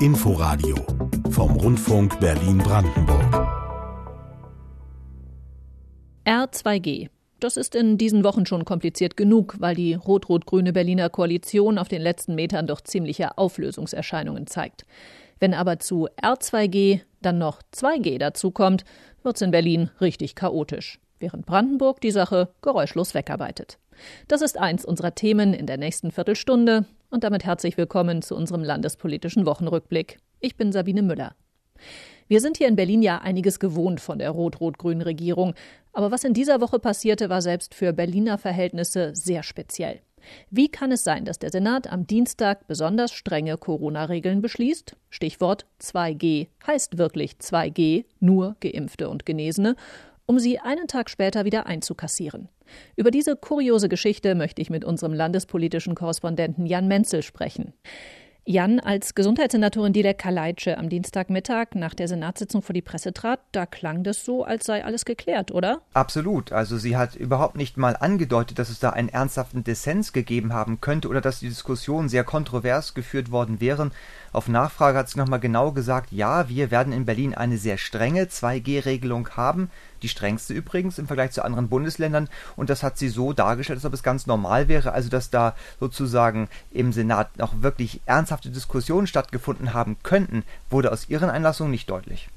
Inforadio vom Rundfunk Berlin-Brandenburg. R2G. Das ist in diesen Wochen schon kompliziert genug, weil die rot-rot-grüne Berliner Koalition auf den letzten Metern doch ziemliche Auflösungserscheinungen zeigt. Wenn aber zu R2G dann noch 2G dazukommt, wird's in Berlin richtig chaotisch, während Brandenburg die Sache geräuschlos wegarbeitet. Das ist eins unserer Themen in der nächsten Viertelstunde und damit herzlich willkommen zu unserem landespolitischen Wochenrückblick. Ich bin Sabine Müller. Wir sind hier in Berlin ja einiges gewohnt von der rot-rot-grünen Regierung, aber was in dieser Woche passierte, war selbst für Berliner Verhältnisse sehr speziell. Wie kann es sein, dass der Senat am Dienstag besonders strenge Corona-Regeln beschließt? Stichwort 2G heißt wirklich 2G, nur Geimpfte und Genesene, um sie einen Tag später wieder einzukassieren. Über diese kuriose Geschichte möchte ich mit unserem landespolitischen Korrespondenten Jan Menzel sprechen. Jan, als Gesundheitssenatorin Dilek Kaleitsche am Dienstagmittag nach der Senatssitzung vor die Presse trat, da klang das so, als sei alles geklärt, oder? Absolut. Also sie hat überhaupt nicht mal angedeutet, dass es da einen ernsthaften Dissens gegeben haben könnte oder dass die Diskussionen sehr kontrovers geführt worden wären. Auf Nachfrage hat sie nochmal genau gesagt, ja, wir werden in Berlin eine sehr strenge 2G-Regelung haben, die strengste übrigens im Vergleich zu anderen Bundesländern. Und das hat sie so dargestellt, als ob es ganz normal wäre, also dass da sozusagen im Senat noch wirklich ernsthafte Diskussionen stattgefunden haben könnten, wurde aus ihren Einlassungen nicht deutlich.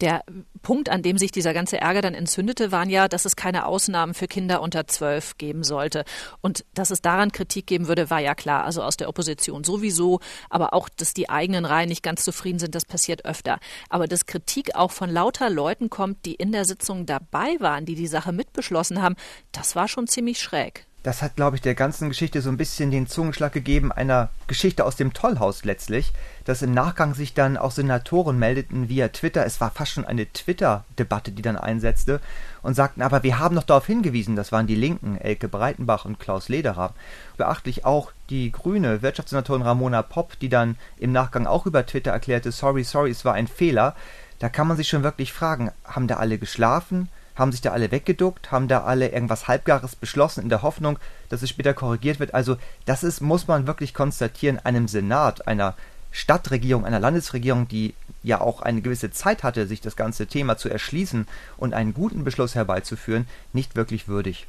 Der Punkt, an dem sich dieser ganze Ärger dann entzündete, waren ja, dass es keine Ausnahmen für Kinder unter zwölf geben sollte. Und dass es daran Kritik geben würde, war ja klar. Also aus der Opposition sowieso. Aber auch, dass die eigenen Reihen nicht ganz zufrieden sind, das passiert öfter. Aber dass Kritik auch von lauter Leuten kommt, die in der Sitzung dabei waren, die die Sache mitbeschlossen haben, das war schon ziemlich schräg das hat, glaube ich, der ganzen Geschichte so ein bisschen den Zungenschlag gegeben, einer Geschichte aus dem Tollhaus letztlich, dass im Nachgang sich dann auch Senatoren meldeten via Twitter, es war fast schon eine Twitter-Debatte, die dann einsetzte, und sagten, aber wir haben doch darauf hingewiesen, das waren die Linken, Elke Breitenbach und Klaus Lederer. Beachtlich auch die grüne Wirtschaftssenatorin Ramona Popp, die dann im Nachgang auch über Twitter erklärte, sorry, sorry, es war ein Fehler. Da kann man sich schon wirklich fragen, haben da alle geschlafen? Haben sich da alle weggeduckt, haben da alle irgendwas Halbgares beschlossen in der Hoffnung, dass es später korrigiert wird. Also das ist, muss man wirklich konstatieren, einem Senat, einer Stadtregierung, einer Landesregierung, die ja auch eine gewisse Zeit hatte, sich das ganze Thema zu erschließen und einen guten Beschluss herbeizuführen, nicht wirklich würdig.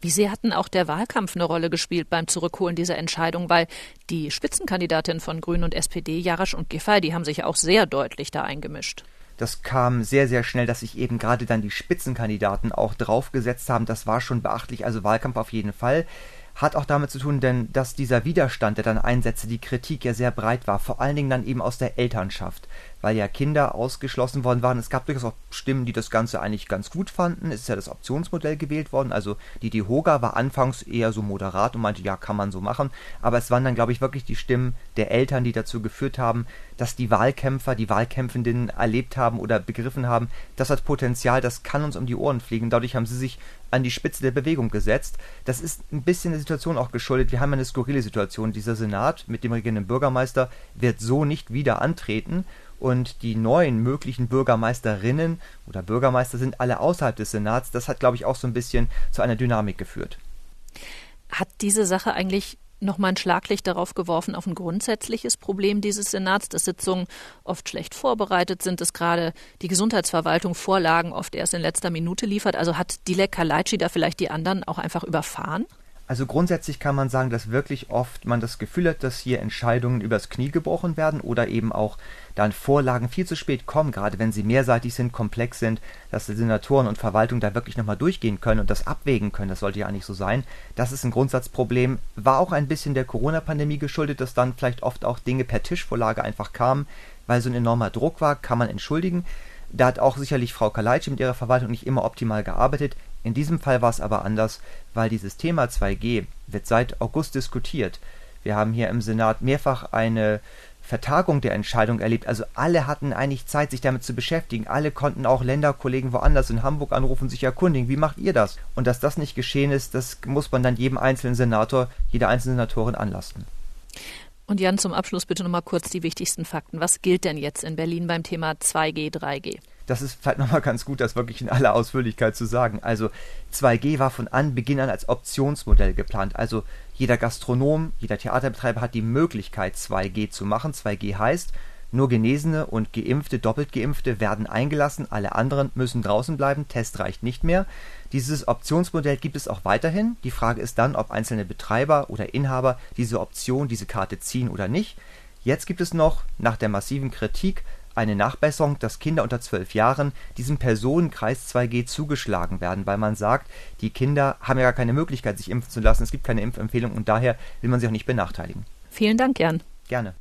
Wie sehr hatten auch der Wahlkampf eine Rolle gespielt beim Zurückholen dieser Entscheidung? Weil die Spitzenkandidatin von Grünen und SPD, Jarasch und Giffey, die haben sich auch sehr deutlich da eingemischt das kam sehr, sehr schnell, dass sich eben gerade dann die Spitzenkandidaten auch draufgesetzt haben. Das war schon beachtlich, also Wahlkampf auf jeden Fall. Hat auch damit zu tun, denn dass dieser Widerstand, der dann einsetzte, die Kritik ja sehr breit war, vor allen Dingen dann eben aus der Elternschaft weil ja Kinder ausgeschlossen worden waren. Es gab durchaus auch Stimmen, die das Ganze eigentlich ganz gut fanden. Es ist ja das Optionsmodell gewählt worden. Also die die Hoga war anfangs eher so moderat und meinte, ja, kann man so machen. Aber es waren dann, glaube ich, wirklich die Stimmen der Eltern, die dazu geführt haben, dass die Wahlkämpfer, die Wahlkämpfenden erlebt haben oder begriffen haben, das hat Potenzial, das kann uns um die Ohren fliegen. Dadurch haben sie sich an die Spitze der Bewegung gesetzt. Das ist ein bisschen der Situation auch geschuldet. Wir haben eine skurrile Situation. Dieser Senat mit dem regierenden Bürgermeister wird so nicht wieder antreten und die neuen möglichen Bürgermeisterinnen oder Bürgermeister sind alle außerhalb des Senats. Das hat, glaube ich, auch so ein bisschen zu einer Dynamik geführt. Hat diese Sache eigentlich nochmal ein Schlaglicht darauf geworfen, auf ein grundsätzliches Problem dieses Senats, dass Sitzungen oft schlecht vorbereitet sind, dass gerade die Gesundheitsverwaltung Vorlagen oft erst in letzter Minute liefert. Also hat Dilek Kalaitschi da vielleicht die anderen auch einfach überfahren? Also grundsätzlich kann man sagen, dass wirklich oft man das Gefühl hat, dass hier Entscheidungen übers Knie gebrochen werden oder eben auch dann Vorlagen viel zu spät kommen, gerade wenn sie mehrseitig sind, komplex sind, dass die Senatoren und Verwaltung da wirklich nochmal durchgehen können und das abwägen können. Das sollte ja eigentlich so sein. Das ist ein Grundsatzproblem. War auch ein bisschen der Corona-Pandemie geschuldet, dass dann vielleicht oft auch Dinge per Tischvorlage einfach kamen, weil so ein enormer Druck war, kann man entschuldigen. Da hat auch sicherlich Frau Kaleitschi mit ihrer Verwaltung nicht immer optimal gearbeitet. In diesem Fall war es aber anders, weil dieses Thema 2G wird seit August diskutiert. Wir haben hier im Senat mehrfach eine Vertagung der Entscheidung erlebt. Also alle hatten eigentlich Zeit, sich damit zu beschäftigen. Alle konnten auch Länderkollegen woanders in Hamburg anrufen, sich erkundigen, wie macht ihr das? Und dass das nicht geschehen ist, das muss man dann jedem einzelnen Senator, jeder einzelnen Senatorin anlasten. Und Jan, zum Abschluss bitte nochmal kurz die wichtigsten Fakten. Was gilt denn jetzt in Berlin beim Thema 2G, 3G? Das ist vielleicht nochmal ganz gut, das wirklich in aller Ausführlichkeit zu sagen. Also 2G war von Anbeginn an als Optionsmodell geplant. Also jeder Gastronom, jeder Theaterbetreiber hat die Möglichkeit, 2G zu machen. 2G heißt, Nur Genesene und Geimpfte, doppelt Geimpfte werden eingelassen, alle anderen müssen draußen bleiben, Test reicht nicht mehr. Dieses Optionsmodell gibt es auch weiterhin. Die Frage ist dann, ob einzelne Betreiber oder Inhaber diese Option, diese Karte ziehen oder nicht. Jetzt gibt es noch, nach der massiven Kritik, eine Nachbesserung, dass Kinder unter zwölf Jahren diesem Personenkreis 2G zugeschlagen werden, weil man sagt, die Kinder haben ja gar keine Möglichkeit, sich impfen zu lassen. Es gibt keine Impfempfehlung und daher will man sie auch nicht benachteiligen. Vielen Dank, Jan. Gerne.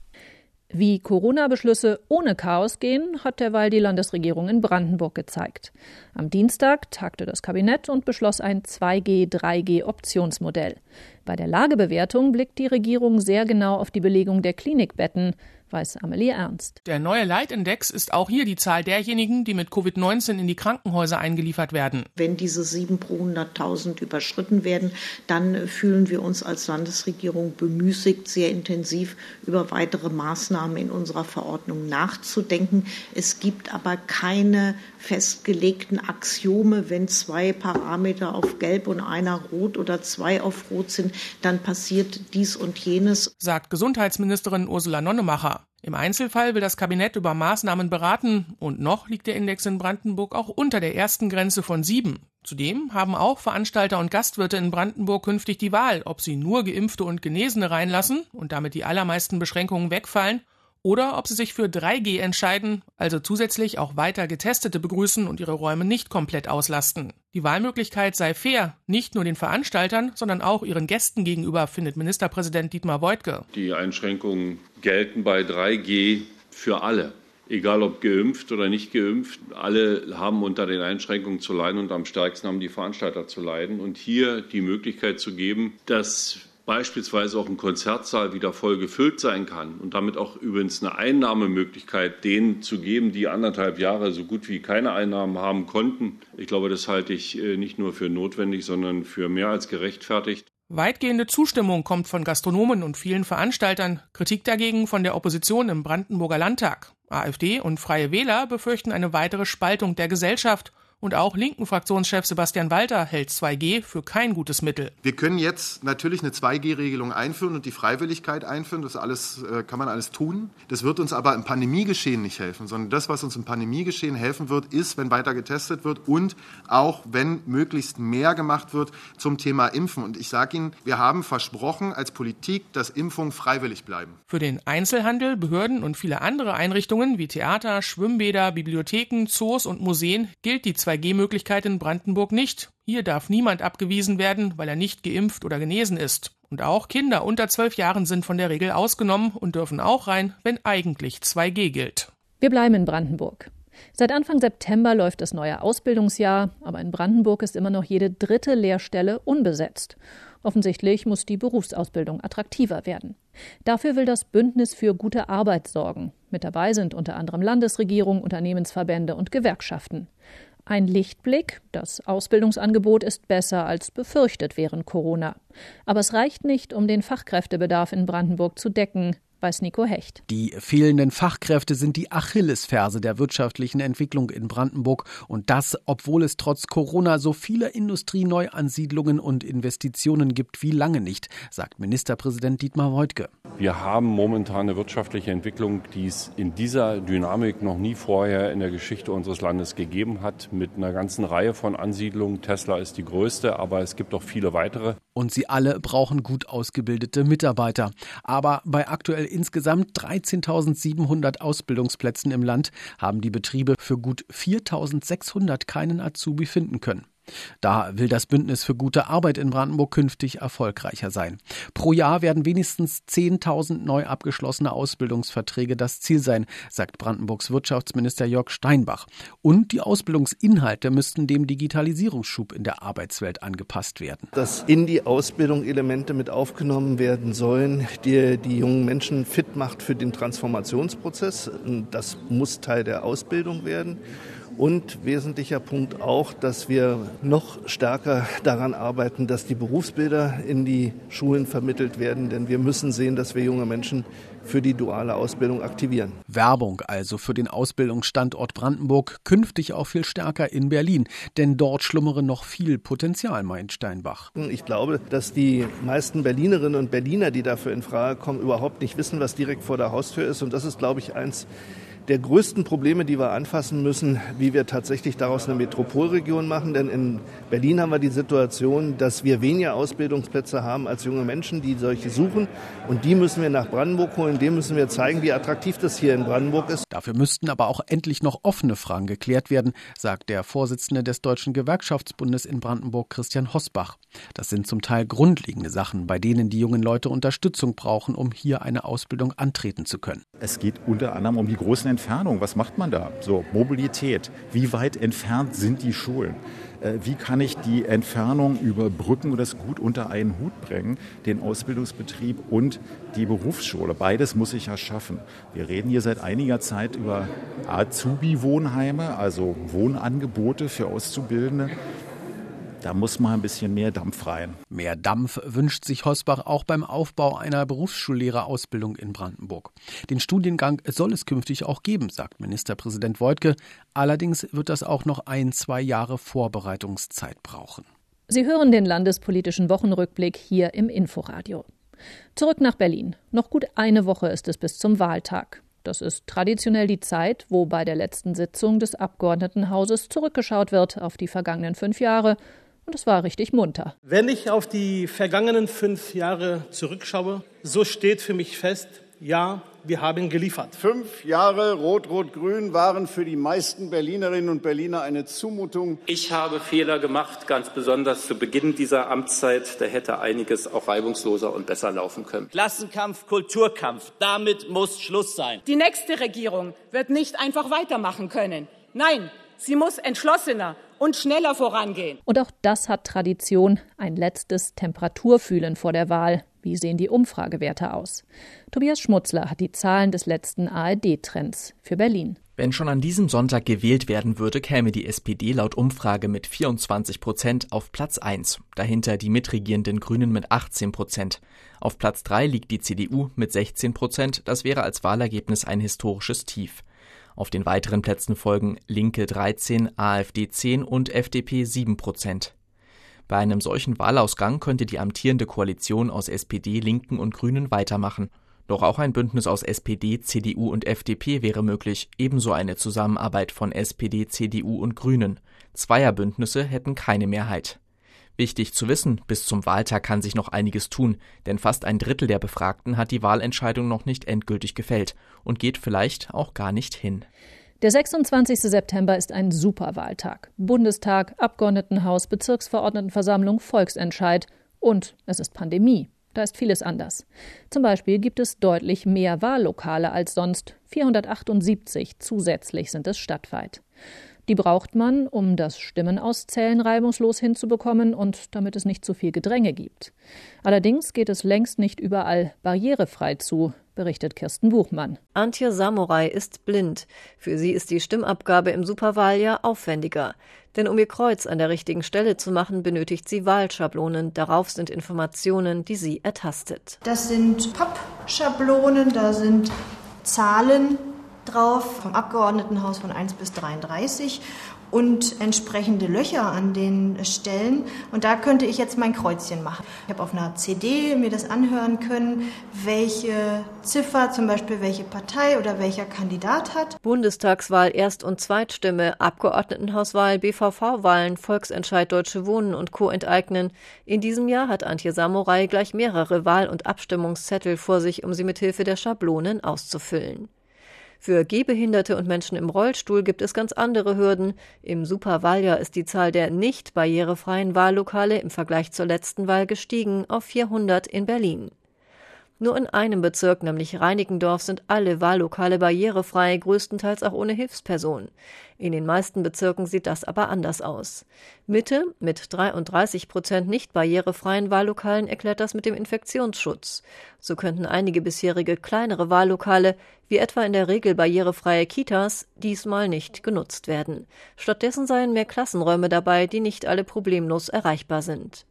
Wie Corona-Beschlüsse ohne Chaos gehen, hat derweil die Landesregierung in Brandenburg gezeigt. Am Dienstag tagte das Kabinett und beschloss ein 2G-3G-Optionsmodell. Bei der Lagebewertung blickt die Regierung sehr genau auf die Belegung der Klinikbetten weiß Amelie Ernst. Der neue Leitindex ist auch hier die Zahl derjenigen, die mit Covid-19 in die Krankenhäuser eingeliefert werden. Wenn diese 7 pro 100.000 überschritten werden, dann fühlen wir uns als Landesregierung bemüßigt, sehr intensiv über weitere Maßnahmen in unserer Verordnung nachzudenken. Es gibt aber keine festgelegten Axiome. Wenn zwei Parameter auf Gelb und einer Rot oder zwei auf Rot sind, dann passiert dies und jenes, sagt Gesundheitsministerin Ursula Nonnemacher. Im Einzelfall will das Kabinett über Maßnahmen beraten und noch liegt der Index in Brandenburg auch unter der ersten Grenze von sieben. Zudem haben auch Veranstalter und Gastwirte in Brandenburg künftig die Wahl, ob sie nur Geimpfte und Genesene reinlassen und damit die allermeisten Beschränkungen wegfallen oder ob sie sich für 3G entscheiden, also zusätzlich auch weiter Getestete begrüßen und ihre Räume nicht komplett auslasten. Die Wahlmöglichkeit sei fair, nicht nur den Veranstaltern, sondern auch ihren Gästen gegenüber, findet Ministerpräsident Dietmar Woidke. Die Einschränkungen gelten bei 3G für alle. Egal ob geimpft oder nicht geimpft, alle haben unter den Einschränkungen zu leiden und am stärksten haben die Veranstalter zu leiden. Und hier die Möglichkeit zu geben, dass beispielsweise auch ein Konzertsaal wieder voll gefüllt sein kann und damit auch übrigens eine Einnahmemöglichkeit denen zu geben, die anderthalb Jahre so gut wie keine Einnahmen haben konnten. Ich glaube, das halte ich äh, nicht nur für notwendig, sondern für mehr als gerechtfertigt. Weitgehende Zustimmung kommt von Gastronomen und vielen Veranstaltern, Kritik dagegen von der Opposition im Brandenburger Landtag. AfD und Freie Wähler befürchten eine weitere Spaltung der Gesellschaft und auch linken Fraktionschef Sebastian Walter hält 2G für kein gutes Mittel. Wir können jetzt natürlich eine 2G-Regelung einführen und die Freiwilligkeit einführen. Das alles äh, kann man alles tun. Das wird uns aber im Pandemiegeschehen nicht helfen, sondern das, was uns im Pandemiegeschehen helfen wird, ist, wenn weiter getestet wird und auch wenn möglichst mehr gemacht wird zum Thema Impfen. Und ich sage Ihnen, wir haben versprochen als Politik, dass Impfungen freiwillig bleiben. Für den Einzelhandel, Behörden und viele andere Einrichtungen wie Theater, Schwimmbäder, Bibliotheken, Zoos und Museen gilt die 2 2G-Möglichkeit in Brandenburg nicht. Hier darf niemand abgewiesen werden, weil er nicht geimpft oder genesen ist. Und auch Kinder unter zwölf Jahren sind von der Regel ausgenommen und dürfen auch rein, wenn eigentlich 2G gilt. Wir bleiben in Brandenburg. Seit Anfang September läuft das neue Ausbildungsjahr, aber in Brandenburg ist immer noch jede dritte Lehrstelle unbesetzt. Offensichtlich muss die Berufsausbildung attraktiver werden. Dafür will das Bündnis für gute Arbeit sorgen. Mit dabei sind unter anderem Landesregierung, Unternehmensverbände und Gewerkschaften. Ein Lichtblick, das Ausbildungsangebot ist besser als befürchtet während Corona. Aber es reicht nicht, um den Fachkräftebedarf in Brandenburg zu decken, weiß Nico Hecht. Die fehlenden Fachkräfte sind die Achillesferse der wirtschaftlichen Entwicklung in Brandenburg und das, obwohl es trotz Corona so viele Industrieneuansiedlungen und Investitionen gibt wie lange nicht, sagt Ministerpräsident Dietmar Woidke. Wir haben momentan eine wirtschaftliche Entwicklung, die es in dieser Dynamik noch nie vorher in der Geschichte unseres Landes gegeben hat, mit einer ganzen Reihe von Ansiedlungen. Tesla ist die größte, aber es gibt auch viele weitere. Und sie alle brauchen gut ausgebildete Mitarbeiter. Aber bei aktuell insgesamt 13.700 Ausbildungsplätzen im Land haben die Betriebe für gut 4.600 keinen Azubi finden können. Da will das Bündnis für gute Arbeit in Brandenburg künftig erfolgreicher sein. Pro Jahr werden wenigstens 10.000 neu abgeschlossene Ausbildungsverträge das Ziel sein, sagt Brandenburgs Wirtschaftsminister Jörg Steinbach. Und die Ausbildungsinhalte müssten dem Digitalisierungsschub in der Arbeitswelt angepasst werden. Dass in die Ausbildung Elemente mit aufgenommen werden sollen, die die jungen Menschen fit macht für den Transformationsprozess. Das muss Teil der Ausbildung werden. Und wesentlicher Punkt auch, dass wir noch stärker daran arbeiten, dass die Berufsbilder in die Schulen vermittelt werden. Denn wir müssen sehen, dass wir junge Menschen für die duale Ausbildung aktivieren. Werbung also für den Ausbildungsstandort Brandenburg künftig auch viel stärker in Berlin, denn dort schlummere noch viel Potenzial, meint Steinbach. Ich glaube, dass die meisten Berlinerinnen und Berliner, die dafür in Frage kommen, überhaupt nicht wissen, was direkt vor der Haustür ist und das ist, glaube ich, eins der größten Probleme, die wir anfassen müssen, wie wir tatsächlich daraus eine Metropolregion machen. Denn in Berlin haben wir die Situation, dass wir weniger Ausbildungsplätze haben als junge Menschen, die solche suchen. Und die müssen wir nach Brandenburg holen. Dem müssen wir zeigen, wie attraktiv das hier in Brandenburg ist. Dafür müssten aber auch endlich noch offene Fragen geklärt werden, sagt der Vorsitzende des Deutschen Gewerkschaftsbundes in Brandenburg, Christian Hosbach. Das sind zum Teil grundlegende Sachen, bei denen die jungen Leute Unterstützung brauchen, um hier eine Ausbildung antreten zu können. Es geht unter anderem um die großen Entfernung. Was macht man da? So, Mobilität. Wie weit entfernt sind die Schulen? Äh, wie kann ich die Entfernung überbrücken und das gut unter einen Hut bringen, den Ausbildungsbetrieb und die Berufsschule? Beides muss ich ja schaffen. Wir reden hier seit einiger Zeit über Azubi-Wohnheime, also Wohnangebote für Auszubildende. Da muss mal ein bisschen mehr Dampf rein. Mehr Dampf wünscht sich Hosbach auch beim Aufbau einer Berufsschullehrerausbildung in Brandenburg. Den Studiengang soll es künftig auch geben, sagt Ministerpräsident Woidke. Allerdings wird das auch noch ein, zwei Jahre Vorbereitungszeit brauchen. Sie hören den landespolitischen Wochenrückblick hier im Inforadio. Zurück nach Berlin. Noch gut eine Woche ist es bis zum Wahltag. Das ist traditionell die Zeit, wo bei der letzten Sitzung des Abgeordnetenhauses zurückgeschaut wird auf die vergangenen fünf Jahre und es war richtig munter. Wenn ich auf die vergangenen fünf Jahre zurückschaue, so steht für mich fest, ja, wir haben geliefert. Fünf Jahre Rot-Rot-Grün waren für die meisten Berlinerinnen und Berliner eine Zumutung. Ich habe Fehler gemacht, ganz besonders zu Beginn dieser Amtszeit. Da hätte einiges auch reibungsloser und besser laufen können. Klassenkampf, Kulturkampf, damit muss Schluss sein. Die nächste Regierung wird nicht einfach weitermachen können. Nein, sie muss entschlossener und schneller vorangehen. Und auch das hat Tradition, ein letztes Temperaturfühlen vor der Wahl. Wie sehen die Umfragewerte aus? Tobias Schmutzler hat die Zahlen des letzten ARD-Trends für Berlin. Wenn schon an diesem Sonntag gewählt werden würde, käme die SPD laut Umfrage mit 24 Prozent auf Platz 1. Dahinter die mitregierenden Grünen mit 18 Prozent. Auf Platz 3 liegt die CDU mit 16 Prozent. Das wäre als Wahlergebnis ein historisches Tief. Auf den weiteren Plätzen folgen Linke 13, AfD 10 und FDP 7 Prozent. Bei einem solchen Wahlausgang könnte die amtierende Koalition aus SPD, Linken und Grünen weitermachen. Doch auch ein Bündnis aus SPD, CDU und FDP wäre möglich, ebenso eine Zusammenarbeit von SPD, CDU und Grünen. Zweierbündnisse hätten keine Mehrheit. Wichtig zu wissen, bis zum Wahltag kann sich noch einiges tun, denn fast ein Drittel der Befragten hat die Wahlentscheidung noch nicht endgültig gefällt und geht vielleicht auch gar nicht hin. Der 26. September ist ein Superwahltag. Bundestag, Abgeordnetenhaus, Bezirksverordnetenversammlung, Volksentscheid und es ist Pandemie. Da ist vieles anders. Zum Beispiel gibt es deutlich mehr Wahllokale als sonst. 478 zusätzlich sind es stadtweit. Die braucht man, um das Stimmenauszählen reibungslos hinzubekommen und damit es nicht zu viel Gedränge gibt. Allerdings geht es längst nicht überall barrierefrei zu, berichtet Kirsten Buchmann. Antje Samurai ist blind. Für sie ist die Stimmabgabe im Superwahljahr aufwendiger. Denn um ihr Kreuz an der richtigen Stelle zu machen, benötigt sie Wahlschablonen. Darauf sind Informationen, die sie ertastet. Das sind Pappschablonen, da sind Zahlen drauf vom Abgeordnetenhaus von 1 bis 33 und entsprechende Löcher an den Stellen. Und da könnte ich jetzt mein Kreuzchen machen. Ich habe auf einer CD mir das anhören können, welche Ziffer, zum Beispiel welche Partei oder welcher Kandidat hat. Bundestagswahl, Erst- und Zweitstimme, Abgeordnetenhauswahl, BVV-Wahlen, Volksentscheid Deutsche Wohnen und Co. enteignen. In diesem Jahr hat Antje Samurai gleich mehrere Wahl- und Abstimmungszettel vor sich, um sie mit Hilfe der Schablonen auszufüllen. Für Gehbehinderte und Menschen im Rollstuhl gibt es ganz andere Hürden. Im Superwahljahr ist die Zahl der nicht barrierefreien Wahllokale im Vergleich zur letzten Wahl gestiegen auf 400 in Berlin. Nur in einem Bezirk, nämlich Reinickendorf, sind alle Wahllokale barrierefrei, größtenteils auch ohne Hilfsperson. In den meisten Bezirken sieht das aber anders aus. Mitte mit 33 Prozent nicht barrierefreien Wahllokalen erklärt das mit dem Infektionsschutz. So könnten einige bisherige kleinere Wahllokale, wie etwa in der Regel barrierefreie Kitas, diesmal nicht genutzt werden. Stattdessen seien mehr Klassenräume dabei, die nicht alle problemlos erreichbar sind.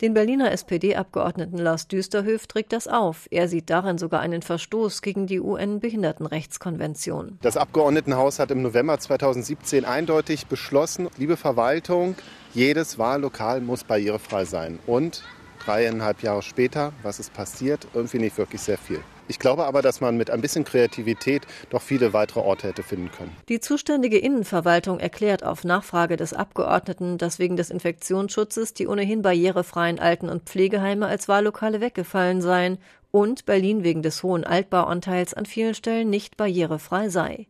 Den Berliner SPD-Abgeordneten Lars Düsterhöf trägt das auf. Er sieht darin sogar einen Verstoß gegen die UN-Behindertenrechtskonvention. Das Abgeordnetenhaus hat im November 2017 eindeutig beschlossen, liebe Verwaltung, jedes Wahllokal muss barrierefrei sein. Und dreieinhalb Jahre später, was ist passiert? Irgendwie nicht wirklich sehr viel. Ich glaube aber, dass man mit ein bisschen Kreativität doch viele weitere Orte hätte finden können. Die zuständige Innenverwaltung erklärt auf Nachfrage des Abgeordneten, dass wegen des Infektionsschutzes die ohnehin barrierefreien Alten- und Pflegeheime als Wahllokale weggefallen seien und Berlin wegen des hohen Altbauanteils an vielen Stellen nicht barrierefrei sei.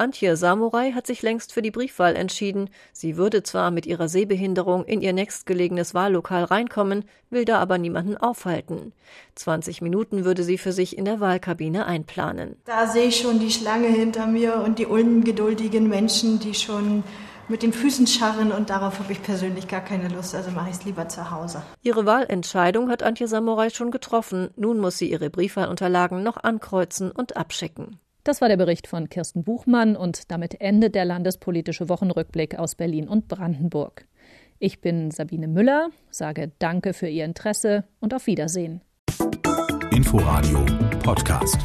Antje Samurai hat sich längst für die Briefwahl entschieden. Sie würde zwar mit ihrer Sehbehinderung in ihr nächstgelegenes Wahllokal reinkommen, will da aber niemanden aufhalten. 20 Minuten würde sie für sich in der Wahlkabine einplanen. Da sehe ich schon die Schlange hinter mir und die ungeduldigen Menschen, die schon mit den Füßen scharren und darauf habe ich persönlich gar keine Lust, also mache ich es lieber zu Hause. Ihre Wahlentscheidung hat Antje Samurai schon getroffen. Nun muss sie ihre Briefwahlunterlagen noch ankreuzen und abschicken. Das war der Bericht von Kirsten Buchmann und damit endet der landespolitische Wochenrückblick aus Berlin und Brandenburg. Ich bin Sabine Müller, sage Danke für Ihr Interesse und auf Wiedersehen. Inforadio Podcast.